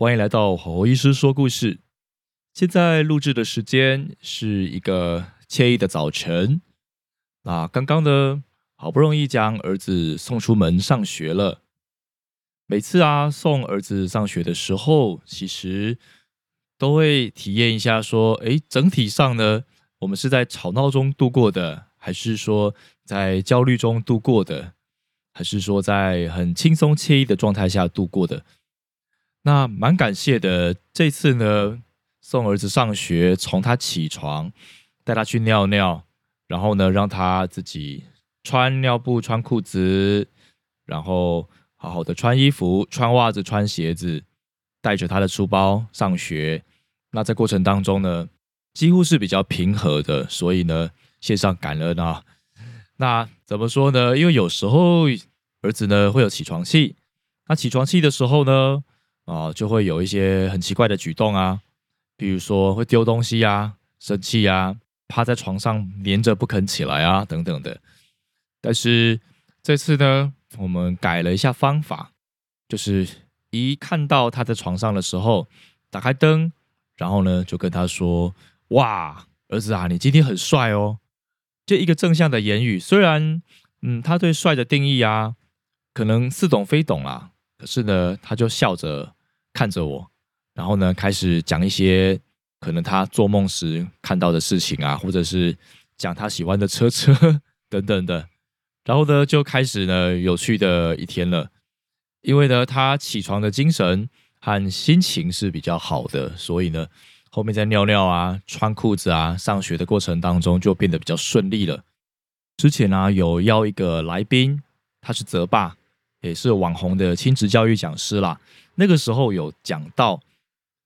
欢迎来到吼吼医师说故事。现在录制的时间是一个惬意的早晨。那刚刚呢，好不容易将儿子送出门上学了。每次啊，送儿子上学的时候，其实都会体验一下，说，诶，整体上呢，我们是在吵闹中度过的，还是说在焦虑中度过的？还是说在很轻松惬意的状态下度过的，那蛮感谢的。这次呢，送儿子上学，从他起床，带他去尿尿，然后呢，让他自己穿尿布、穿裤子，然后好好的穿衣服、穿袜子、穿鞋子，带着他的书包上学。那在过程当中呢，几乎是比较平和的，所以呢，献上感恩啊。那怎么说呢？因为有时候。儿子呢会有起床气，那起床气的时候呢，啊，就会有一些很奇怪的举动啊，比如说会丢东西啊、生气啊、趴在床上黏着不肯起来啊等等的。但是这次呢，我们改了一下方法，就是一看到他在床上的时候，打开灯，然后呢就跟他说：“哇，儿子啊，你今天很帅哦。”这一个正向的言语，虽然嗯，他对帅的定义啊。可能似懂非懂啦，可是呢，他就笑着看着我，然后呢，开始讲一些可能他做梦时看到的事情啊，或者是讲他喜欢的车车 等等的，然后呢，就开始呢有趣的一天了。因为呢，他起床的精神和心情是比较好的，所以呢，后面在尿尿啊、穿裤子啊、上学的过程当中就变得比较顺利了。之前呢，有邀一个来宾，他是泽爸。也是网红的亲子教育讲师啦。那个时候有讲到，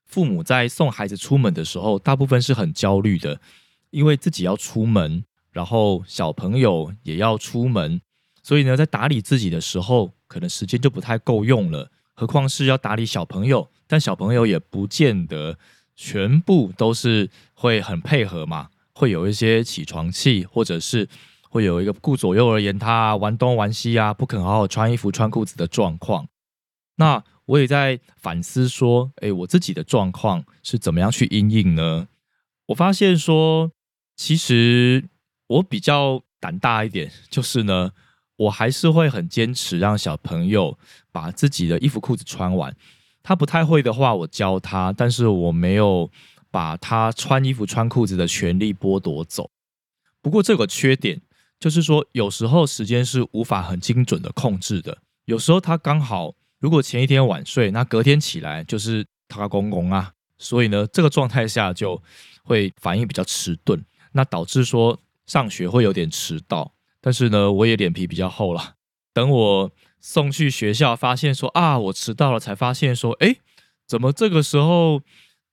父母在送孩子出门的时候，大部分是很焦虑的，因为自己要出门，然后小朋友也要出门，所以呢，在打理自己的时候，可能时间就不太够用了。何况是要打理小朋友，但小朋友也不见得全部都是会很配合嘛，会有一些起床气，或者是。会有一个顾左右而言他，玩东玩西啊，不肯好好穿衣服、穿裤子的状况。那我也在反思说，哎，我自己的状况是怎么样去应应呢？我发现说，其实我比较胆大一点，就是呢，我还是会很坚持让小朋友把自己的衣服裤子穿完。他不太会的话，我教他，但是我没有把他穿衣服穿裤子的权利剥夺走。不过这个缺点。就是说，有时候时间是无法很精准的控制的。有时候他刚好，如果前一天晚睡，那隔天起来就是他公公啊，所以呢，这个状态下就会反应比较迟钝，那导致说上学会有点迟到。但是呢，我也脸皮比较厚了，等我送去学校，发现说啊，我迟到了，才发现说，哎，怎么这个时候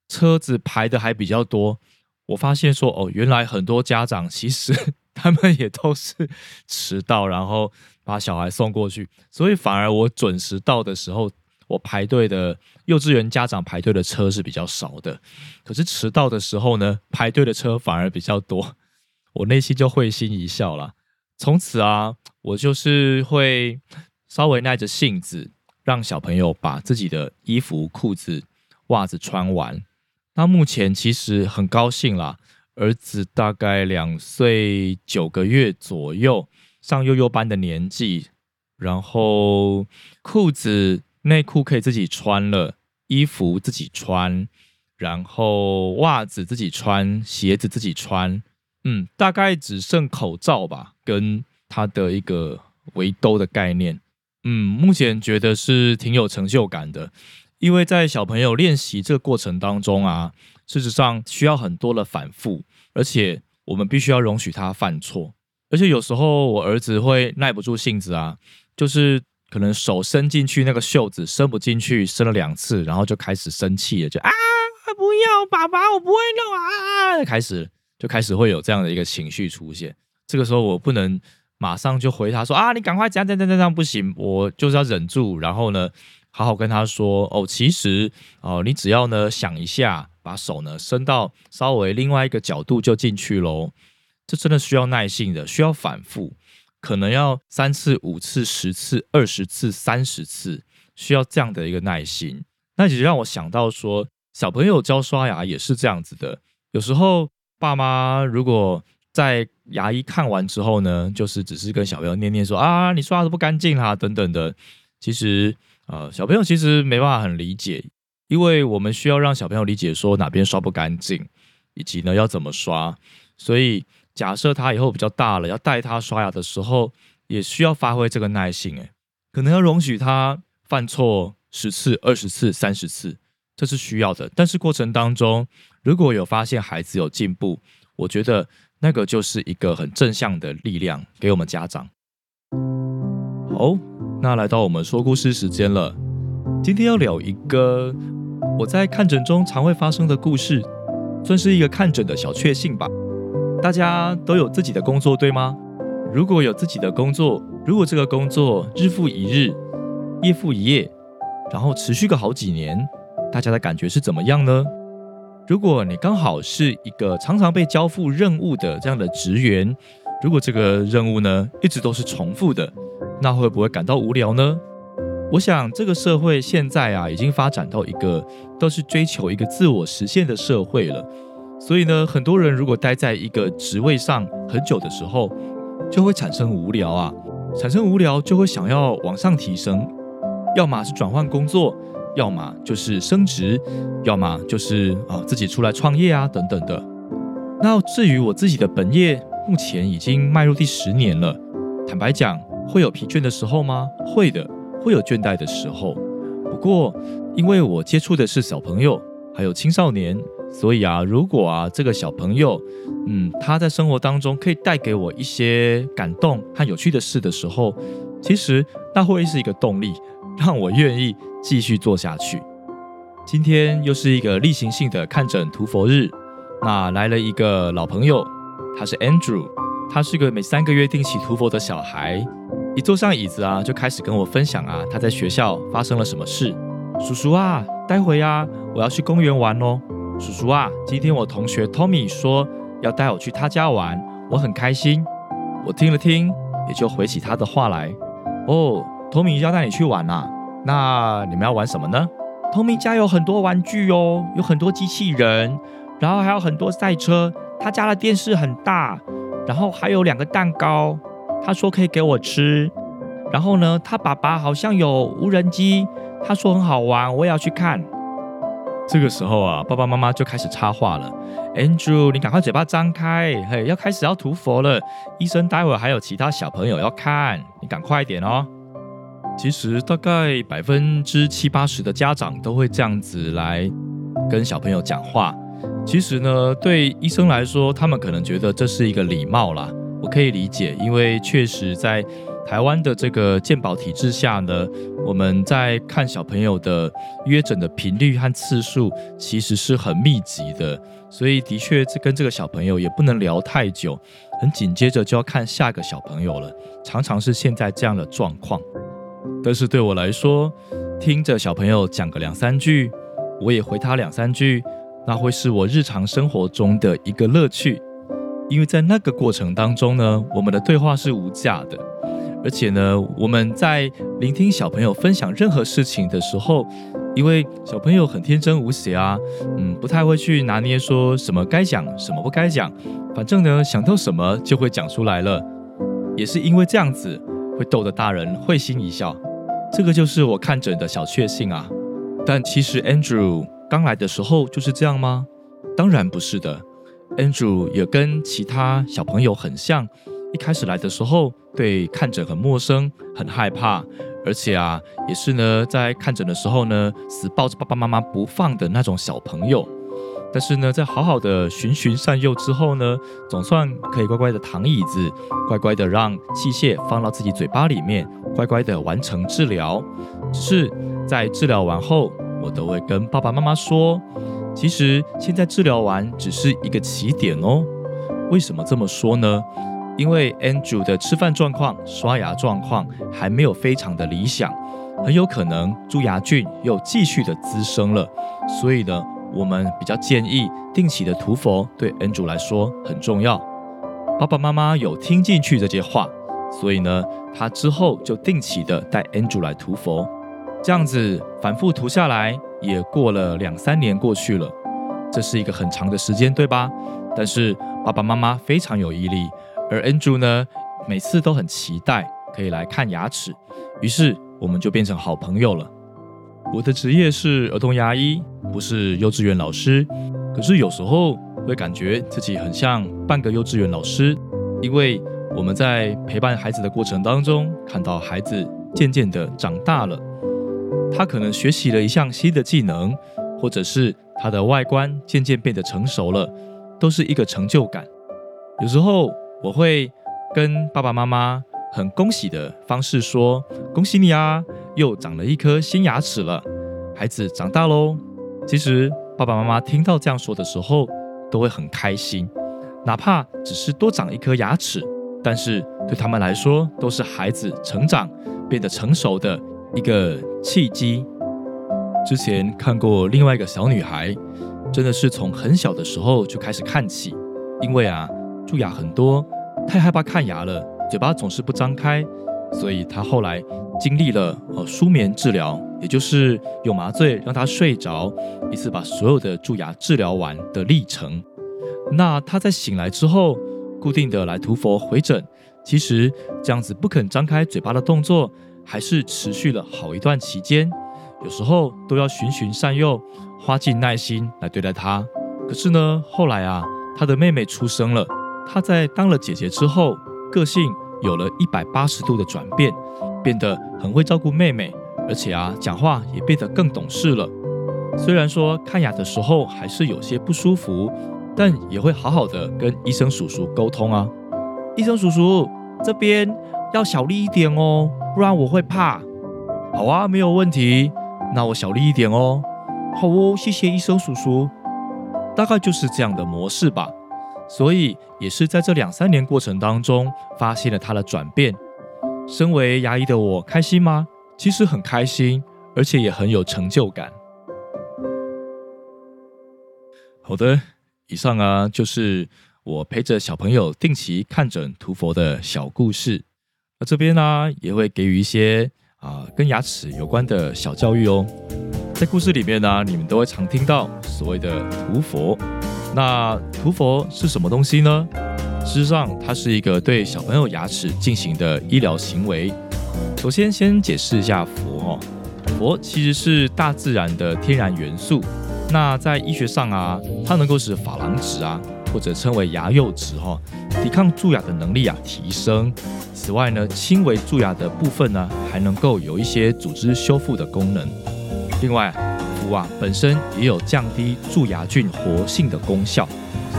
车子排的还比较多？我发现说，哦，原来很多家长其实。他们也都是迟到，然后把小孩送过去，所以反而我准时到的时候，我排队的幼稚园家长排队的车是比较少的。可是迟到的时候呢，排队的车反而比较多，我内心就会心一笑了。从此啊，我就是会稍微耐着性子，让小朋友把自己的衣服、裤子、袜子穿完。那目前其实很高兴啦。儿子大概两岁九个月左右，上幼幼班的年纪，然后裤子、内裤可以自己穿了，衣服自己穿，然后袜子自己穿，鞋子自己穿，嗯，大概只剩口罩吧，跟他的一个围兜的概念，嗯，目前觉得是挺有成就感的，因为在小朋友练习这个过程当中啊。事实上需要很多的反复，而且我们必须要容许他犯错。而且有时候我儿子会耐不住性子啊，就是可能手伸进去那个袖子伸不进去，伸了两次，然后就开始生气了，就啊不要爸爸，我不会弄啊，开始就开始会有这样的一个情绪出现。这个时候我不能马上就回他说啊，你赶快怎样怎样怎样不行，我就是要忍住，然后呢，好好跟他说哦，其实哦，你只要呢想一下，把手呢伸到稍微另外一个角度就进去喽。这真的需要耐性的，需要反复。可能要三次、五次、十次、二十次、三十次，需要这样的一个耐心。那也让我想到说，小朋友教刷牙也是这样子的。有时候爸妈如果在牙医看完之后呢，就是只是跟小朋友念念说啊，你刷的不干净啦，等等的。其实呃，小朋友其实没办法很理解，因为我们需要让小朋友理解说哪边刷不干净，以及呢要怎么刷，所以。假设他以后比较大了，要带他刷牙的时候，也需要发挥这个耐心，诶，可能要容许他犯错十次、二十次、三十次，这是需要的。但是过程当中，如果有发现孩子有进步，我觉得那个就是一个很正向的力量给我们家长。好，那来到我们说故事时间了，今天要聊一个我在看诊中常会发生的故事，算是一个看诊的小确幸吧。大家都有自己的工作，对吗？如果有自己的工作，如果这个工作日复一日、夜复一夜，然后持续个好几年，大家的感觉是怎么样呢？如果你刚好是一个常常被交付任务的这样的职员，如果这个任务呢一直都是重复的，那会不会感到无聊呢？我想这个社会现在啊，已经发展到一个都是追求一个自我实现的社会了。所以呢，很多人如果待在一个职位上很久的时候，就会产生无聊啊，产生无聊就会想要往上提升，要么是转换工作，要么就是升职，要么就是啊自己出来创业啊等等的。那至于我自己的本业，目前已经迈入第十年了。坦白讲，会有疲倦的时候吗？会的，会有倦怠的时候。不过，因为我接触的是小朋友，还有青少年。所以啊，如果啊这个小朋友，嗯，他在生活当中可以带给我一些感动和有趣的事的时候，其实那会是一个动力，让我愿意继续做下去。今天又是一个例行性的看诊涂佛日，那来了一个老朋友，他是 Andrew，他是个每三个月定期涂佛的小孩。一坐上椅子啊，就开始跟我分享啊他在学校发生了什么事。叔叔啊，待会啊，我要去公园玩哦。叔叔啊，今天我同学 Tommy 说要带我去他家玩，我很开心。我听了听，也就回起他的话来。哦，Tommy 要带你去玩啊？那你们要玩什么呢？Tommy 家有很多玩具哦，有很多机器人，然后还有很多赛车。他家的电视很大，然后还有两个蛋糕。他说可以给我吃。然后呢，他爸爸好像有无人机，他说很好玩，我也要去看。这个时候啊，爸爸妈妈就开始插话了。Andrew，你赶快嘴巴张开，嘿，要开始要涂佛了。医生待会还有其他小朋友要看，你赶快一点哦。其实大概百分之七八十的家长都会这样子来跟小朋友讲话。其实呢，对医生来说，他们可能觉得这是一个礼貌啦，我可以理解，因为确实在。台湾的这个健保体制下呢，我们在看小朋友的约诊的频率和次数其实是很密集的，所以的确这跟这个小朋友也不能聊太久，很紧接着就要看下个小朋友了，常常是现在这样的状况。但是对我来说，听着小朋友讲个两三句，我也回他两三句，那会是我日常生活中的一个乐趣，因为在那个过程当中呢，我们的对话是无价的。而且呢，我们在聆听小朋友分享任何事情的时候，因为小朋友很天真无邪啊，嗯，不太会去拿捏说什么该讲，什么不该讲，反正呢想到什么就会讲出来了。也是因为这样子，会逗得大人会心一笑。这个就是我看诊的小确幸啊。但其实 Andrew 刚来的时候就是这样吗？当然不是的，Andrew 也跟其他小朋友很像。一开始来的时候，对看诊很陌生，很害怕，而且啊，也是呢，在看诊的时候呢，死抱着爸爸妈妈不放的那种小朋友。但是呢，在好好的循循善诱之后呢，总算可以乖乖的躺椅子，乖乖的让器械放到自己嘴巴里面，乖乖的完成治疗。只是在治疗完后，我都会跟爸爸妈妈说，其实现在治疗完只是一个起点哦。为什么这么说呢？因为 Andrew 的吃饭状况、刷牙状况还没有非常的理想，很有可能蛀牙菌又继续的滋生了。所以呢，我们比较建议定期的涂氟，对 Andrew 来说很重要。爸爸妈妈有听进去这些话，所以呢，他之后就定期的带 Andrew 来涂氟，这样子反复涂下来，也过了两三年过去了，这是一个很长的时间，对吧？但是爸爸妈妈非常有毅力。而 Andrew 呢，每次都很期待可以来看牙齿，于是我们就变成好朋友了。我的职业是儿童牙医，不是幼稚园老师。可是有时候会感觉自己很像半个幼稚园老师，因为我们在陪伴孩子的过程当中，看到孩子渐渐的长大了，他可能学习了一项新的技能，或者是他的外观渐渐变得成熟了，都是一个成就感。有时候。我会跟爸爸妈妈很恭喜的方式说：“恭喜你啊，又长了一颗新牙齿了，孩子长大喽。”其实爸爸妈妈听到这样说的时候，都会很开心，哪怕只是多长一颗牙齿，但是对他们来说，都是孩子成长变得成熟的一个契机。之前看过另外一个小女孩，真的是从很小的时候就开始看起，因为啊。蛀牙很多，太害怕看牙了，嘴巴总是不张开，所以他后来经历了呃舒眠治疗，也就是用麻醉让他睡着，一次把所有的蛀牙治疗完的历程。那他在醒来之后，固定的来涂氟回诊，其实这样子不肯张开嘴巴的动作，还是持续了好一段期间，有时候都要循循善诱，花尽耐心来对待他。可是呢，后来啊，他的妹妹出生了。她在当了姐姐之后，个性有了一百八十度的转变，变得很会照顾妹妹，而且啊，讲话也变得更懂事了。虽然说看牙的时候还是有些不舒服，但也会好好的跟医生叔叔沟通啊。医生叔叔，这边要小力一点哦，不然我会怕。好啊，没有问题，那我小力一点哦。好哦，谢谢医生叔叔。大概就是这样的模式吧。所以也是在这两三年过程当中，发现了他的转变。身为牙医的我，开心吗？其实很开心，而且也很有成就感。好的，以上啊就是我陪着小朋友定期看诊涂佛的小故事。那这边呢，也会给予一些啊跟牙齿有关的小教育哦。在故事里面呢，你们都会常听到所谓的涂佛。那涂氟是什么东西呢？事实上，它是一个对小朋友牙齿进行的医疗行为。首先，先解释一下氟哈，氟其实是大自然的天然元素。那在医学上啊，它能够使珐琅质啊，或者称为牙釉质哈，抵抗蛀牙的能力啊提升。此外呢，轻微蛀牙的部分呢，还能够有一些组织修复的功能。另外，氟啊本身也有降低蛀牙菌活性的功效，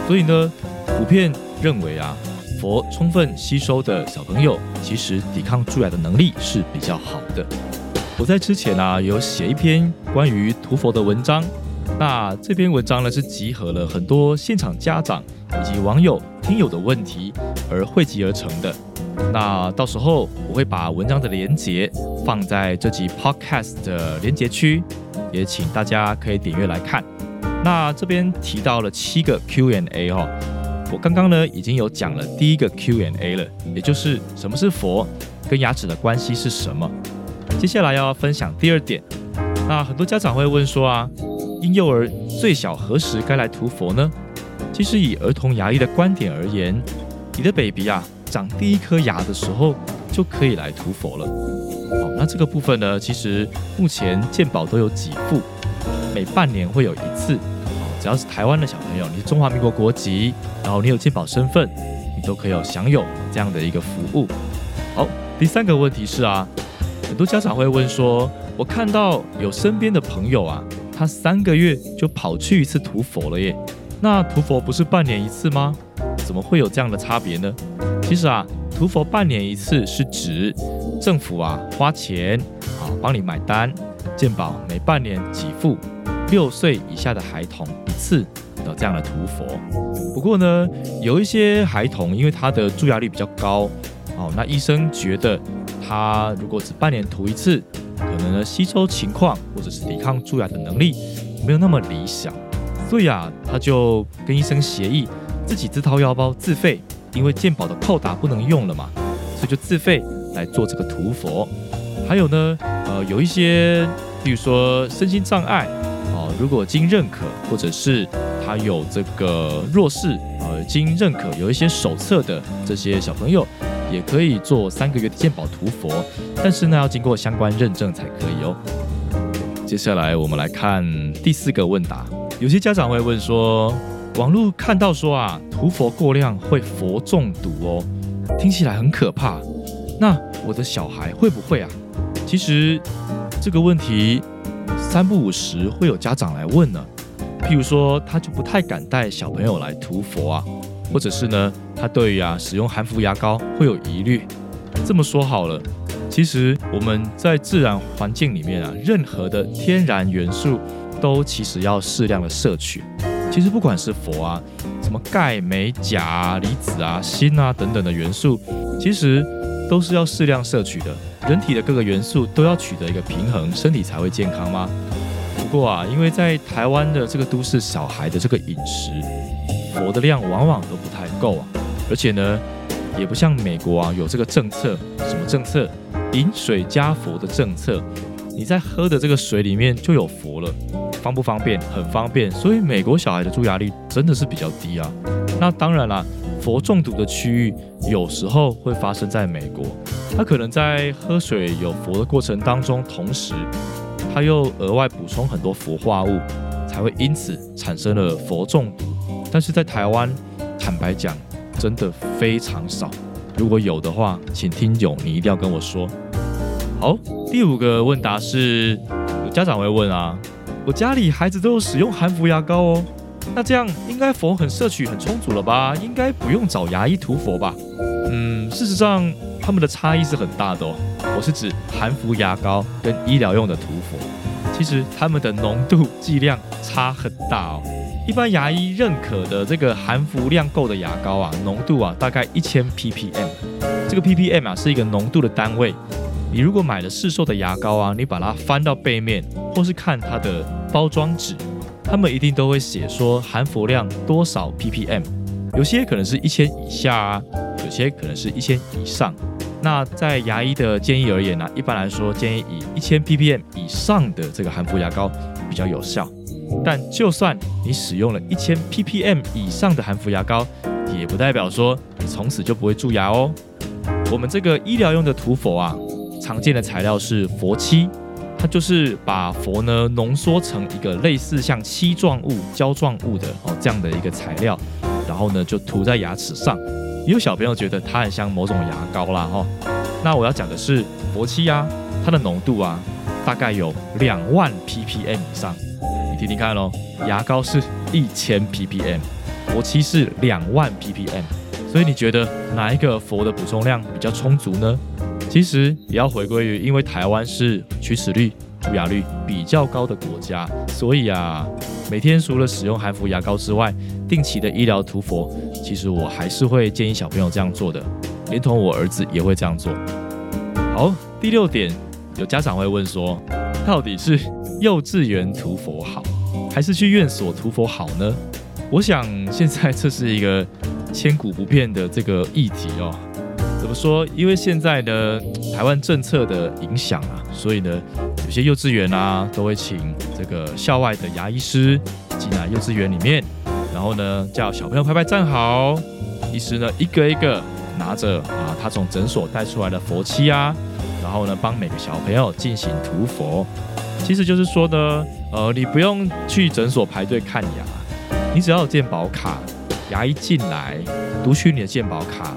所以呢，普遍认为啊，氟充分吸收的小朋友，其实抵抗蛀牙的能力是比较好的。我在之前啊有写一篇关于涂氟的文章，那这篇文章呢是集合了很多现场家长以及网友听友的问题而汇集而成的。那到时候我会把文章的连接放在这集 podcast 的连接区，也请大家可以点阅来看。那这边提到了七个 Q&A 哈，我刚刚呢已经有讲了第一个 Q&A 了，也就是什么是佛跟牙齿的关系是什么。接下来要分享第二点。那很多家长会问说啊，婴幼儿最小何时该来涂佛呢？其实以儿童牙医的观点而言，你的 baby 啊。长第一颗牙的时候就可以来涂佛了。好，那这个部分呢，其实目前健保都有几副，每半年会有一次。只要是台湾的小朋友，你是中华民国国籍，然后你有健保身份，你都可以有享有这样的一个服务。好，第三个问题是啊，很多家长会问说，我看到有身边的朋友啊，他三个月就跑去一次涂佛了耶，那涂佛不是半年一次吗？怎么会有这样的差别呢？其实啊，涂氟半年一次是指政府啊花钱啊帮你买单，健保每半年给付六岁以下的孩童一次的这样的涂佛。不过呢，有一些孩童因为他的蛀牙率比较高，哦，那医生觉得他如果只半年涂一次，可能呢吸收情况或者是抵抗蛀牙的能力没有那么理想，所以啊，他就跟医生协议自己自掏腰包自费，因为鉴宝的扣打不能用了嘛，所以就自费。来做这个涂佛，还有呢，呃，有一些，比如说身心障碍，哦，如果经认可，或者是他有这个弱势，呃，经认可有一些手册的这些小朋友，也可以做三个月的鉴宝涂佛，但是呢，要经过相关认证才可以哦。接下来我们来看第四个问答，有些家长会问说，网络看到说啊，涂佛过量会佛中毒哦，听起来很可怕。那我的小孩会不会啊？其实这个问题三不五时会有家长来问呢。譬如说，他就不太敢带小朋友来涂佛啊，或者是呢，他对于啊使用含氟牙膏会有疑虑。这么说好了，其实我们在自然环境里面啊，任何的天然元素都其实要适量的摄取。其实不管是佛啊，什么钙、镁、钾、离子啊、锌啊等等的元素，其实。都是要适量摄取的，人体的各个元素都要取得一个平衡，身体才会健康吗？不过啊，因为在台湾的这个都市小孩的这个饮食，佛的量往往都不太够啊，而且呢，也不像美国啊有这个政策，什么政策？饮水加佛的政策，你在喝的这个水里面就有佛了，方不方便？很方便，所以美国小孩的蛀牙率真的是比较低啊。那当然啦。佛中毒的区域有时候会发生在美国，他可能在喝水有佛的过程当中，同时他又额外补充很多氟化物，才会因此产生了佛中毒。但是在台湾，坦白讲，真的非常少。如果有的话，请听友你一定要跟我说。好，第五个问答是，有家长会问啊，我家里孩子都有使用含氟牙膏哦。那这样应该佛很摄取很充足了吧？应该不用找牙医涂佛吧？嗯，事实上他们的差异是很大的哦。我是指含氟牙膏跟医疗用的涂佛，其实它们的浓度剂量差很大哦。一般牙医认可的这个含氟量够的牙膏啊，浓度啊大概一千 ppm。这个 ppm 啊是一个浓度的单位。你如果买了市售的牙膏啊，你把它翻到背面，或是看它的包装纸。他们一定都会写说含氟量多少 ppm，有些可能是一千以下啊，有些可能是一千以上。那在牙医的建议而言呢，一般来说建议以一千 ppm 以上的这个含氟牙膏比较有效。但就算你使用了一千 ppm 以上的含氟牙膏，也不代表说你从此就不会蛀牙哦。我们这个医疗用的涂氟啊，常见的材料是氟漆。它就是把佛呢浓缩成一个类似像漆状物、胶状物的哦这样的一个材料，然后呢就涂在牙齿上。也有小朋友觉得它很像某种牙膏啦哈。那我要讲的是佛漆啊，它的浓度啊大概有两万 ppm 以上。你听听看喽，牙膏是一千 ppm，佛漆是两万 ppm。所以你觉得哪一个佛的补充量比较充足呢？其实也要回归于，因为台湾是龋齿率、蛀牙率比较高的国家，所以啊，每天除了使用含氟牙膏之外，定期的医疗涂氟，其实我还是会建议小朋友这样做的，连同我儿子也会这样做。好，第六点，有家长会问说，到底是幼稚园涂氟好，还是去院所涂氟好呢？我想现在这是一个千古不变的这个议题哦。怎么说？因为现在的台湾政策的影响啊，所以呢，有些幼稚园啊都会请这个校外的牙医师进来幼稚园里面，然后呢叫小朋友排排站好，医师呢一个一个拿着啊他从诊所带出来的佛漆啊，然后呢帮每个小朋友进行涂佛。其实就是说呢，呃，你不用去诊所排队看牙，你只要有健保卡，牙医进来读取你的健保卡。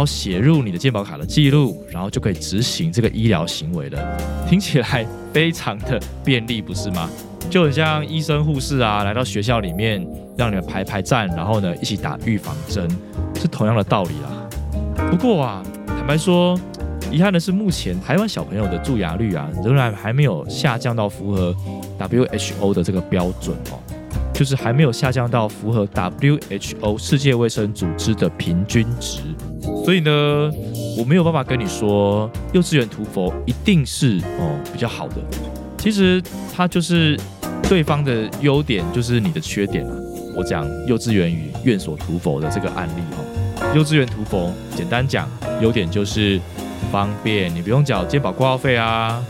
然后写入你的健保卡的记录，然后就可以执行这个医疗行为了。听起来非常的便利，不是吗？就很像医生护士啊，来到学校里面让你们排排站，然后呢一起打预防针，是同样的道理啦。不过啊，坦白说，遗憾的是，目前台湾小朋友的蛀牙率啊，仍然还没有下降到符合 WHO 的这个标准哦，就是还没有下降到符合 WHO 世界卫生组织的平均值。所以呢，我没有办法跟你说幼稚园涂佛一定是哦比较好的。其实它就是对方的优点，就是你的缺点啊。我讲幼稚园与院所涂佛的这个案例哈，幼稚园涂佛，简单讲，优点就是方便，你不用缴健保挂号费啊，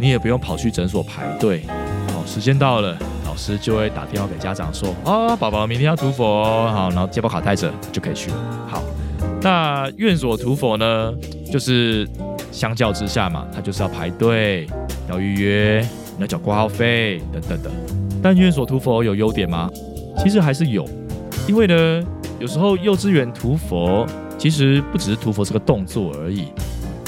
你也不用跑去诊所排队，哦，时间到了，老师就会打电话给家长说，啊，宝宝明天要涂氟，好，然后健保卡带着就可以去了。好，那院所涂佛呢，就是相较之下嘛，他就是要排队，要预约，要缴挂号费等等的。但院所涂佛有优点吗？其实还是有，因为呢，有时候幼稚园涂佛其实不只是涂佛这个动作而已，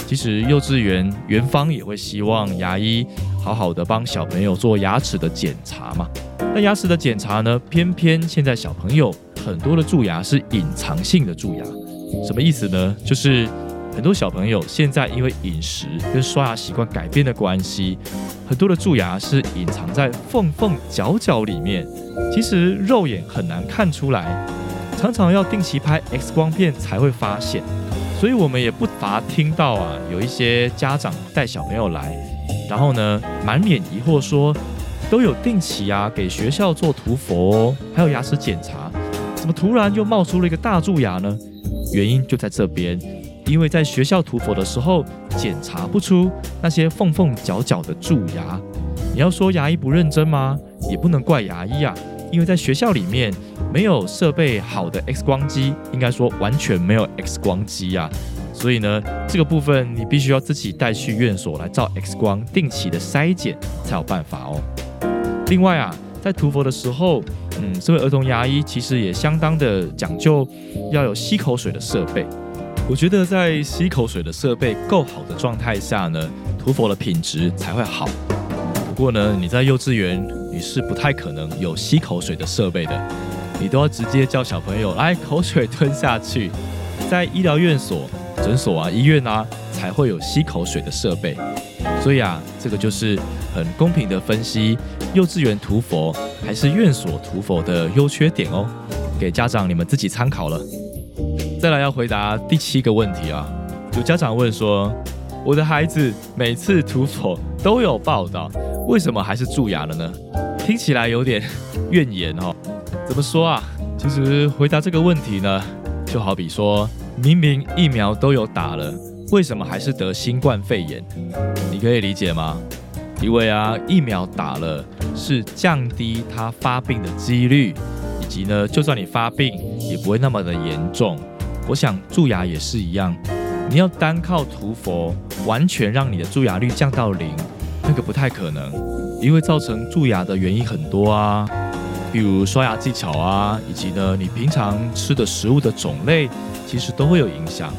其实幼稚园园方也会希望牙医好好的帮小朋友做牙齿的检查嘛。那牙齿的检查呢，偏偏现在小朋友很多的蛀牙是隐藏性的蛀牙，什么意思呢？就是。很多小朋友现在因为饮食跟刷牙习惯改变的关系，很多的蛀牙是隐藏在缝缝角角里面，其实肉眼很难看出来，常常要定期拍 X 光片才会发现。所以我们也不乏听到啊，有一些家长带小朋友来，然后呢满脸疑惑说，都有定期啊给学校做涂氟，还有牙齿检查，怎么突然又冒出了一个大蛀牙呢？原因就在这边。因为在学校涂氟的时候，检查不出那些缝缝角角的蛀牙。你要说牙医不认真吗？也不能怪牙医啊，因为在学校里面没有设备好的 X 光机，应该说完全没有 X 光机啊。所以呢，这个部分你必须要自己带去院所来照 X 光，定期的筛检才有办法哦。另外啊，在涂佛的时候，嗯，这位儿童牙医其实也相当的讲究，要有吸口水的设备。我觉得在吸口水的设备够好的状态下呢，涂佛的品质才会好。不过呢，你在幼稚园你是不太可能有吸口水的设备的，你都要直接叫小朋友来口水吞下去。在医疗院所、诊所啊、医院啊，才会有吸口水的设备。所以啊，这个就是很公平的分析幼稚园涂佛还是院所涂佛的优缺点哦，给家长你们自己参考了。再来要回答第七个问题啊，有家长问说，我的孩子每次涂佛都有报道，为什么还是蛀牙了呢？听起来有点怨言哦。怎么说啊？其实回答这个问题呢，就好比说，明明疫苗都有打了，为什么还是得新冠肺炎？你可以理解吗？因为啊，疫苗打了是降低它发病的几率，以及呢，就算你发病也不会那么的严重。我想蛀牙也是一样，你要单靠涂氟完全让你的蛀牙率降到零，那个不太可能，因为造成蛀牙的原因很多啊，比如刷牙技巧啊，以及呢你平常吃的食物的种类，其实都会有影响。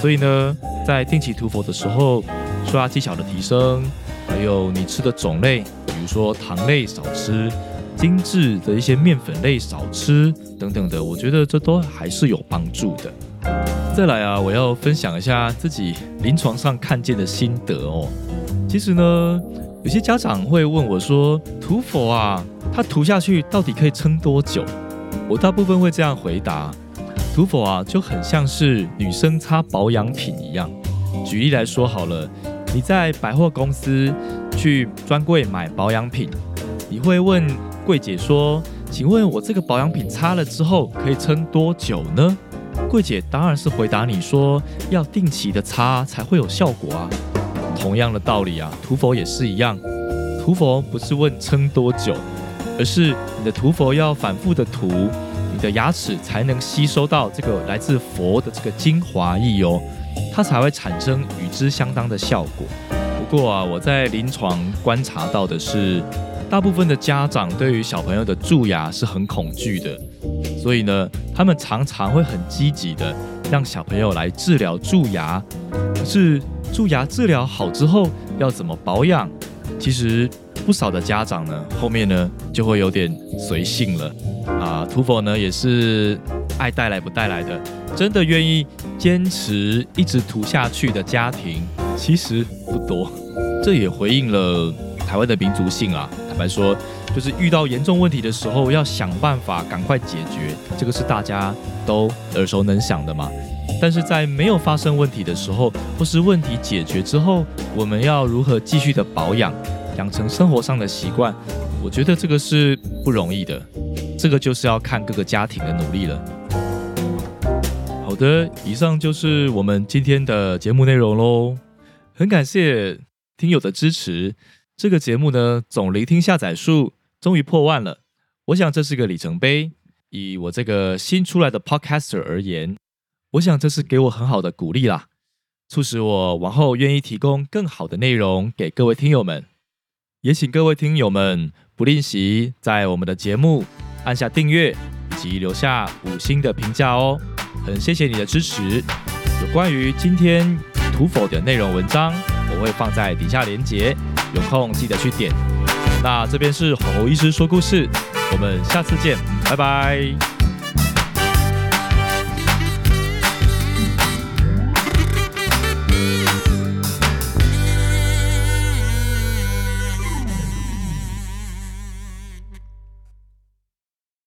所以呢，在定期涂氟的时候，刷牙技巧的提升，还有你吃的种类，比如说糖类少吃，精致的一些面粉类少吃等等的，我觉得这都还是有帮助的。再来啊，我要分享一下自己临床上看见的心得哦。其实呢，有些家长会问我说：“涂氟啊，它涂下去到底可以撑多久？”我大部分会这样回答：涂氟啊，就很像是女生擦保养品一样。举例来说好了，你在百货公司去专柜买保养品，你会问柜姐说：“请问我这个保养品擦了之后可以撑多久呢？”柜姐当然是回答你说要定期的擦才会有效果啊。同样的道理啊，涂佛也是一样。涂佛不是问撑多久，而是你的涂佛要反复的涂，你的牙齿才能吸收到这个来自佛的这个精华液哦，它才会产生与之相当的效果。不过啊，我在临床观察到的是，大部分的家长对于小朋友的蛀牙是很恐惧的。所以呢，他们常常会很积极的让小朋友来治疗蛀牙。可是蛀牙治疗好之后要怎么保养？其实不少的家长呢，后面呢就会有点随性了啊。涂否呢也是爱带来不带来的，真的愿意坚持一直涂下去的家庭，其实不多。这也回应了台湾的民族性啊。坦白说，就是遇到严重问题的时候，要想办法赶快解决，这个是大家都耳熟能详的嘛。但是在没有发生问题的时候，或是问题解决之后，我们要如何继续的保养，养成生活上的习惯？我觉得这个是不容易的，这个就是要看各个家庭的努力了。好的，以上就是我们今天的节目内容喽。很感谢听友的支持，这个节目呢总聆听下载数终于破万了，我想这是个里程碑。以我这个新出来的 Podcaster 而言。我想这是给我很好的鼓励啦，促使我往后愿意提供更好的内容给各位听友们。也请各位听友们不吝惜在我们的节目按下订阅以及留下五星的评价哦，很谢谢你的支持。有关于今天土否的内容文章，我会放在底下连结，有空记得去点。那这边是侯医师说故事，我们下次见，拜拜。